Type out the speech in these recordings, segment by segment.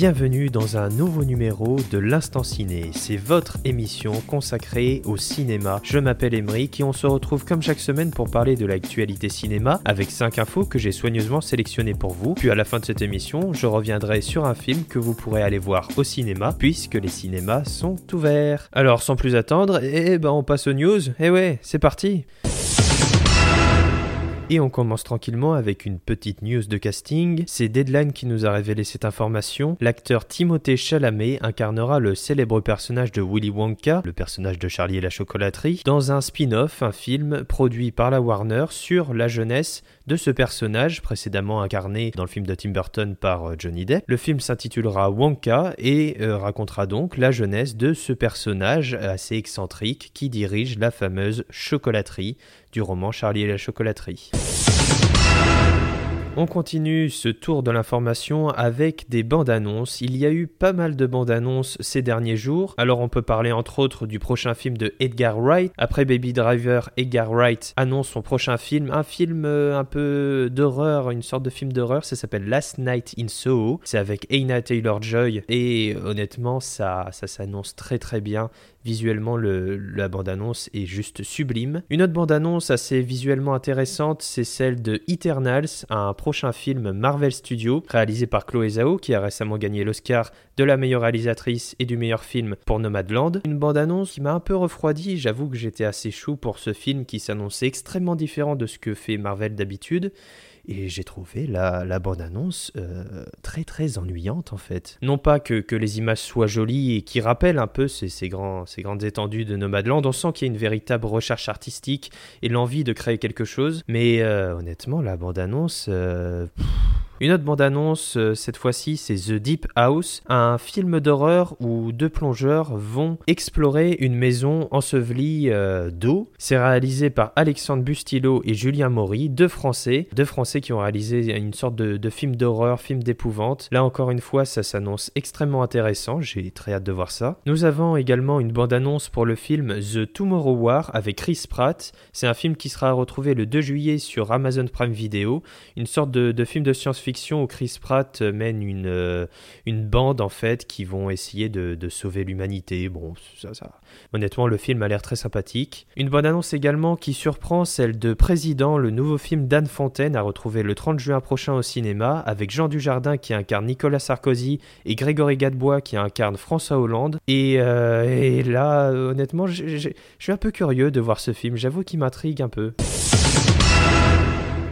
Bienvenue dans un nouveau numéro de l'Instant Ciné. C'est votre émission consacrée au cinéma. Je m'appelle Emeric et on se retrouve comme chaque semaine pour parler de l'actualité cinéma avec 5 infos que j'ai soigneusement sélectionnées pour vous. Puis à la fin de cette émission, je reviendrai sur un film que vous pourrez aller voir au cinéma puisque les cinémas sont ouverts. Alors sans plus attendre, eh ben on passe aux news. Eh ouais, c'est parti. Et on commence tranquillement avec une petite news de casting. C'est Deadline qui nous a révélé cette information. L'acteur Timothée Chalamet incarnera le célèbre personnage de Willy Wonka, le personnage de Charlie et la chocolaterie, dans un spin-off, un film produit par la Warner sur la jeunesse de ce personnage précédemment incarné dans le film de Tim Burton par euh, Johnny Depp. Le film s'intitulera Wonka et euh, racontera donc la jeunesse de ce personnage assez excentrique qui dirige la fameuse chocolaterie du roman Charlie et la chocolaterie. On continue ce tour de l'information avec des bandes annonces. Il y a eu pas mal de bandes annonces ces derniers jours. Alors on peut parler entre autres du prochain film de Edgar Wright. Après Baby Driver, Edgar Wright annonce son prochain film, un film euh, un peu d'horreur, une sorte de film d'horreur. Ça s'appelle Last Night in Soho. C'est avec Aina Taylor Joy et honnêtement ça, ça s'annonce très très bien. Visuellement, le, la bande-annonce est juste sublime. Une autre bande-annonce assez visuellement intéressante, c'est celle de Eternals, un prochain film Marvel Studios, réalisé par Chloé Zhao, qui a récemment gagné l'Oscar de la meilleure réalisatrice et du meilleur film pour Nomadland. Une bande-annonce qui m'a un peu refroidi, j'avoue que j'étais assez chou pour ce film qui s'annonçait extrêmement différent de ce que fait Marvel d'habitude. Et j'ai trouvé la, la bande-annonce euh, très très ennuyante en fait. Non pas que, les images soient jolies et qui rappellent un peu ces, ces, grands, ces grandes étendues de Nomadland, on sent qu'il y a une véritable recherche artistique et l'envie de créer quelque chose, mais euh, honnêtement la bande-annonce... Euh, une autre bande-annonce, euh, cette fois-ci, c'est The Deep House, un film d'horreur où deux plongeurs vont explorer une maison ensevelie euh, d'eau. C'est réalisé par Alexandre Bustillo et Julien Maury, deux Français, deux Français qui ont réalisé une sorte de, film d'horreur, film d'épouvante. Là encore une fois, ça s'annonce extrêmement intéressant, j'ai très hâte de voir ça. Nous avons également une bande-annonce pour le film The Tomorrow War avec Chris Pratt. C'est un film qui sera retrouvé le 2 juillet sur Amazon Prime Video, une sorte de film de science-fiction où Chris Pratt mène une, euh, une bande en fait qui vont essayer de, sauver l'humanité. Bon, ça, honnêtement, le film a l'air très sympathique. Une bonne annonce également qui surprend, celle de Président, le nouveau film d'Anne Fontaine à retrouver le 30 juin prochain au cinéma avec Jean Dujardin qui incarne Nicolas Sarkozy et Grégory Gadebois qui incarne François Hollande. Et, euh, et là, honnêtement, je suis un peu curieux de voir ce film. J'avoue qu'il m'intrigue un peu.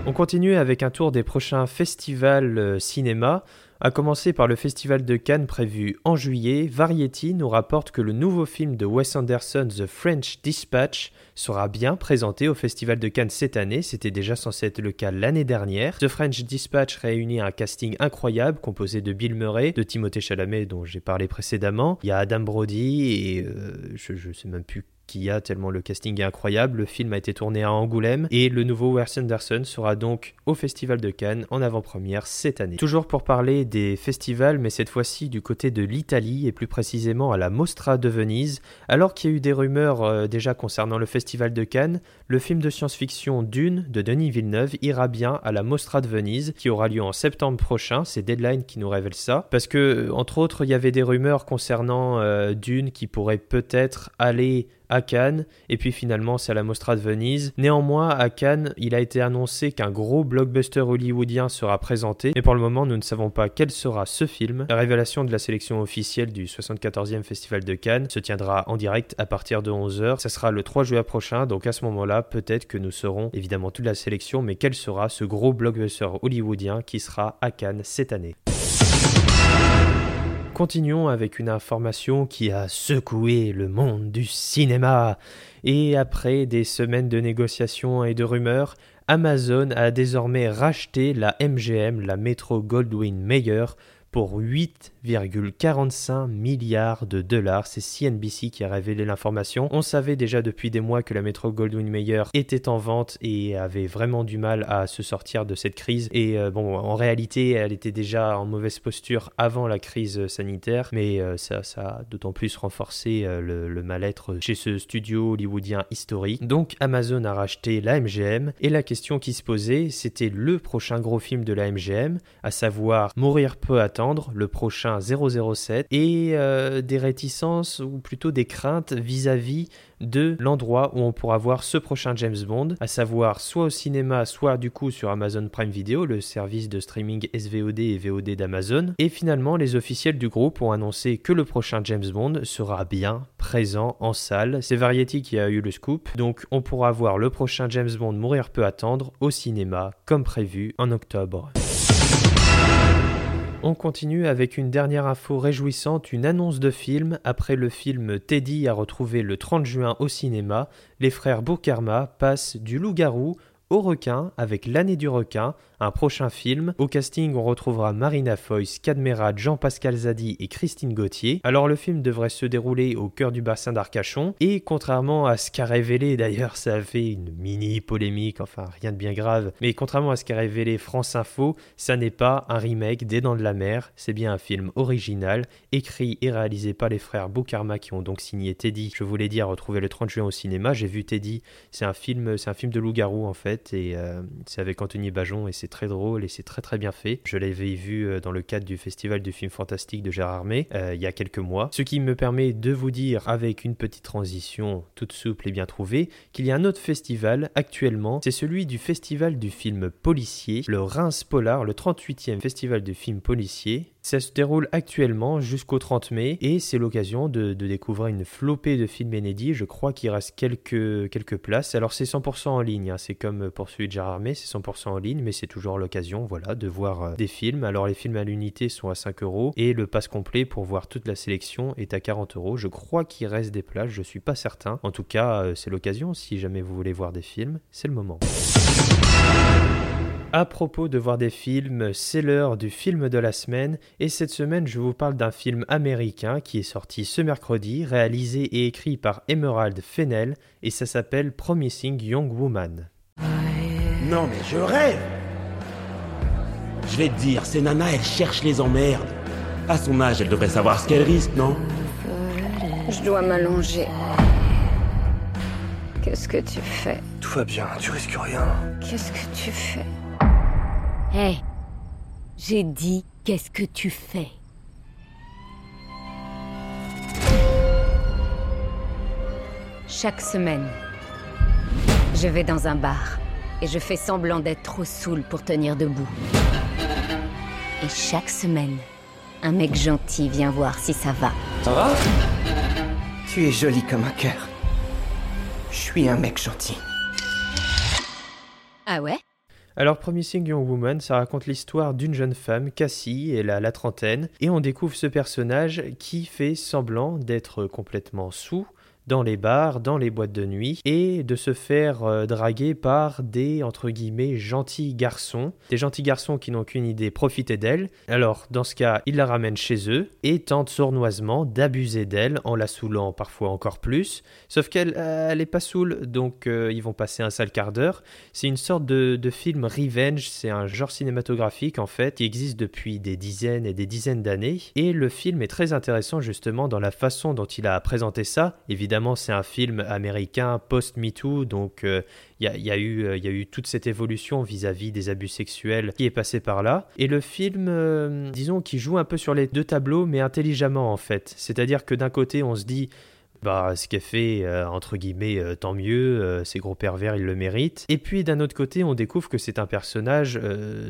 On continue avec un tour des prochains festivals euh, cinéma. À commencer par le Festival de Cannes prévu en juillet, Variety nous rapporte que le nouveau film de Wes Anderson, The French Dispatch, sera bien présenté au Festival de Cannes cette année. C'était déjà censé être le cas l'année dernière. The French Dispatch réunit un casting incroyable composé de Bill Murray, de Timothée Chalamet dont j'ai parlé précédemment. Il y a Adam Brody et euh, je, ne sais même plus qui a tellement le casting est incroyable. Le film a été tourné à Angoulême et le nouveau Wes Anderson sera donc au Festival de Cannes en avant-première cette année. Toujours pour parler des festivals, mais cette fois-ci du côté de l'Italie et plus précisément à la Mostra de Venise. Alors qu'il y a eu des rumeurs euh, déjà concernant le Festival de Cannes, le film de science-fiction Dune de Denis Villeneuve ira bien à la Mostra de Venise qui aura lieu en septembre prochain. C'est Deadline qui nous révèle ça parce que entre autres il y avait des rumeurs concernant euh, Dune qui pourrait peut-être aller à Cannes, et puis finalement c'est à la Mostra de Venise. Néanmoins, à Cannes, il a été annoncé qu'un gros blockbuster hollywoodien sera présenté, mais pour le moment nous ne savons pas quel sera ce film. La révélation de la sélection officielle du 74e Festival de Cannes se tiendra en direct à partir de 11h. Ça sera le 3 juillet prochain, donc à ce moment-là, peut-être que nous serons évidemment toute la sélection, mais quel sera ce gros blockbuster hollywoodien qui sera à Cannes cette année Continuons avec une information qui a secoué le monde du cinéma. Et après des semaines de négociations et de rumeurs, Amazon a désormais racheté la MGM, la Metro Goldwyn Mayer, pour 8,45 milliards de dollars. C'est CNBC qui a révélé l'information. On savait déjà depuis des mois que la métro Goldwyn Mayer était en vente et avait vraiment du mal à se sortir de cette crise. Et euh, bon, en réalité, elle était déjà en mauvaise posture avant la crise sanitaire, mais euh, ça, ça a d'autant plus renforcé euh, le, le mal-être chez ce studio hollywoodien historique. Donc Amazon a racheté la MGM et la question qui se posait, c'était le prochain gros film de la MGM, à savoir Mourir peut attendre, le prochain 007, et euh, des réticences ou plutôt des craintes vis-à-vis de l'endroit où on pourra voir ce prochain James Bond, à savoir soit au cinéma, soit du coup sur Amazon Prime Video, le service de streaming SVOD et VOD d'Amazon. Et finalement, les officiels du groupe ont annoncé que le prochain James Bond sera bien présent en salle. C'est Variety qui a eu le scoop, donc on pourra voir le prochain James Bond mourir peut attendre au cinéma, comme prévu en octobre. On continue avec une dernière info réjouissante, une annonce de film. Après le film Teddy à retrouver le 30 juin au cinéma, les frères Bokarma passent du loup-garou au requin avec l'année du requin, un prochain film. Au casting, on retrouvera Marina Foïs, Cadmerat, Jean-Pascal Zadi et Christine Gauthier. Alors le film devrait se dérouler au cœur du bassin d'Arcachon et contrairement à ce qu'a révélé d'ailleurs, ça a fait une mini polémique, enfin rien de bien grave, mais contrairement à ce qu'a révélé France Info, ça n'est pas un remake des Dents de la Mer, c'est bien un film original, écrit et réalisé par les frères Boukarma qui ont donc signé Teddy. Je voulais dire retrouver le 30 juin au cinéma, j'ai vu Teddy, c'est un c'est un film de loup-garou en fait et euh, c'est avec Anthony Bajon et c'est très drôle et c'est très très bien fait. Je l'avais vu euh, dans le cadre du festival du film fantastique de Gérard May euh, il y a quelques mois. Ce qui me permet de vous dire avec une petite transition toute souple et bien trouvée qu'il y a un autre festival actuellement, c'est celui du festival du film policier, le Reims Polar, le 38e festival du film policier ça se déroule actuellement jusqu'au 30 mai et c'est l'occasion de, découvrir une flopée de films inédits. Je crois qu'il reste quelques, quelques places. Alors c'est 100% en ligne, hein. c'est comme pour celui de Gérard May, c'est 100% en ligne, mais c'est toujours l'occasion voilà, de voir euh, des films. Alors les films à l'unité sont à 5 euros et le pass complet pour voir toute la sélection est à 40 euros. Je crois qu'il reste des places, je suis pas certain. En tout cas, euh, c'est l'occasion. Si jamais vous voulez voir des films, c'est le moment. À propos de voir des films, c'est l'heure du film de la semaine et cette semaine je vous parle d'un film américain qui est sorti ce mercredi, réalisé et écrit par Emerald Fennell et ça s'appelle Promising Young Woman. Non mais je rêve Je vais te dire, ces nanas elles cherchent les emmerdes. À son âge, elle devrait savoir ce qu'elle risque, non? Je dois m'allonger. Qu'est-ce que tu fais? Tout va bien, tu risques rien. Qu'est-ce que tu fais? Hé, j'ai dit qu'est-ce que tu fais? Chaque semaine, je vais dans un bar et je fais semblant d'être trop saoul pour tenir debout. Et chaque semaine, un mec gentil vient voir si ça va. Ça va? Tu es jolie comme un cœur. Je suis un mec gentil. Ah ouais? Alors Promising Young Woman, ça raconte l'histoire d'une jeune femme, Cassie, elle a la trentaine, et on découvre ce personnage qui fait semblant d'être complètement sous, dans les bars, dans les boîtes de nuit, et de se faire euh, draguer par des, entre guillemets, gentils garçons, des gentils garçons qui n'ont qu'une idée, profiter d'elle. Alors, dans ce cas, ils la ramènent chez eux, et tentent sournoisement d'abuser d'elle, en la saoulant parfois encore plus, sauf qu'elle euh, pas saoule, donc euh, ils vont passer un sale quart d'heure. C'est une sorte de, de film revenge, c'est un genre cinématographique en fait, qui existe depuis des dizaines et des dizaines d'années, et le film est très intéressant justement dans la façon dont il a présenté ça, évidemment c'est un film américain post-MeToo, donc il euh, y, a, eu, euh, y a eu toute cette évolution vis-à-vis des abus sexuels qui est passé par là. Et le film, euh, disons, qui joue un peu sur les deux tableaux, mais intelligemment en fait. C'est-à-dire que d'un côté, on se dit bah, ce qu'elle fait, entre guillemets, tant mieux, ces gros pervers, ils le méritent. Et puis d'un autre côté, on découvre que c'est un personnage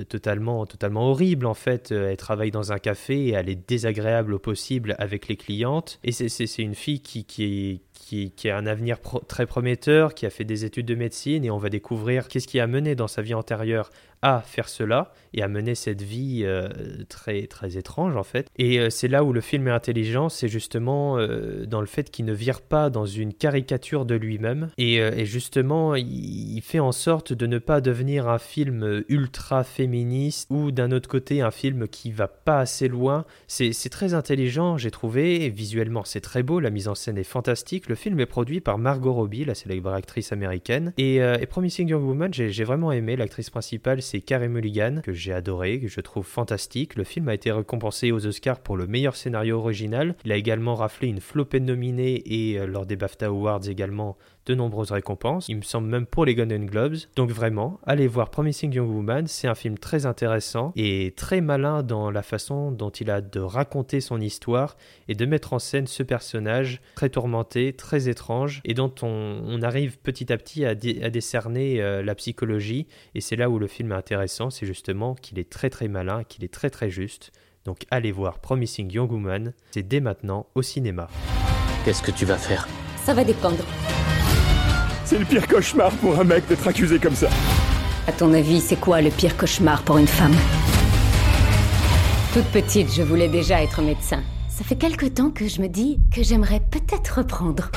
totalement, totalement horrible en fait. elle travaille dans un café et elle est désagréable au possible avec les clientes. Et c'est une fille qui, qui, qui, a un avenir très prometteur, qui a fait des études de médecine, et on va découvrir qu'est-ce qui a mené dans sa vie antérieure à faire cela et à mener cette vie euh, très très étrange en fait. Et euh, c'est là où le film est intelligent, c'est justement euh, dans le fait qu'il ne vire pas dans une caricature de lui-même et, justement il, fait en sorte de ne pas devenir un film ultra féministe ou d'un autre côté un film qui va pas assez loin. C'est très intelligent, j'ai trouvé, et visuellement c'est très beau, la mise en scène est fantastique. Film est produit par Margot Robbie, la célèbre actrice américaine. Et, euh, et Promising Young Woman, j'ai j'ai vraiment aimé. L'actrice principale c'est Carey Mulligan, que j'ai adoré, que je trouve fantastique. Le film a été récompensé aux Oscars pour le meilleur scénario original. Il a également raflé une flopée de nominés et euh, lors des BAFTA Awards également de nombreuses récompenses, il me semble même pour les Golden Globes. Donc vraiment, allez voir Promising Young Woman, c'est un film très intéressant et très malin dans la façon dont il a de raconter son histoire et de mettre en scène ce personnage très tourmenté, très étrange et dont on, on arrive petit à petit à, dé- à décerner euh, la psychologie. Et c'est là où le film est intéressant, c'est justement qu'il est très très malin, qu'il est très très juste. Donc allez voir Promising Young Woman, c'est dès maintenant au cinéma. Qu'est-ce que tu vas faire? Ça va dépendre. C'est le pire cauchemar pour un mec d'être accusé comme ça. À ton avis, c'est quoi le pire cauchemar pour une femme? Toute petite, je voulais déjà être médecin. Ça fait quelque temps que je me dis que j'aimerais peut-être reprendre.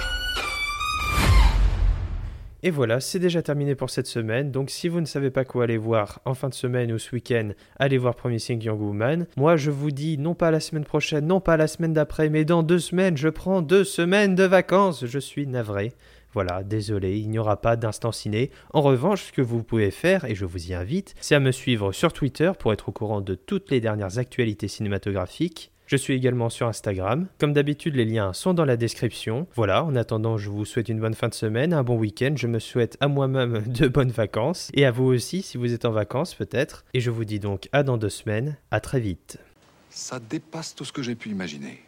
Et voilà, c'est déjà terminé pour cette semaine. Donc si vous ne savez pas quoi aller voir en fin de semaine ou ce week-end, allez voir Promising Young Woman. Moi, je vous dis non pas la semaine prochaine, non pas la semaine d'après, mais dans deux semaines, je prends deux semaines de vacances. Je suis navré. Voilà, désolé, il n'y aura pas d'instant ciné. En revanche, ce que vous pouvez faire, et je vous y invite, c'est à me suivre sur Twitter pour être au courant de toutes les dernières actualités cinématographiques. Je suis également sur Instagram. Comme d'habitude, les liens sont dans la description. Voilà, en attendant, je vous souhaite une bonne fin de semaine, un bon week-end. Je me souhaite à moi-même de bonnes vacances. Et à vous aussi, si vous êtes en vacances peut-être. Et je vous dis donc à dans deux semaines. À très vite. Ça dépasse tout ce que j'ai pu imaginer.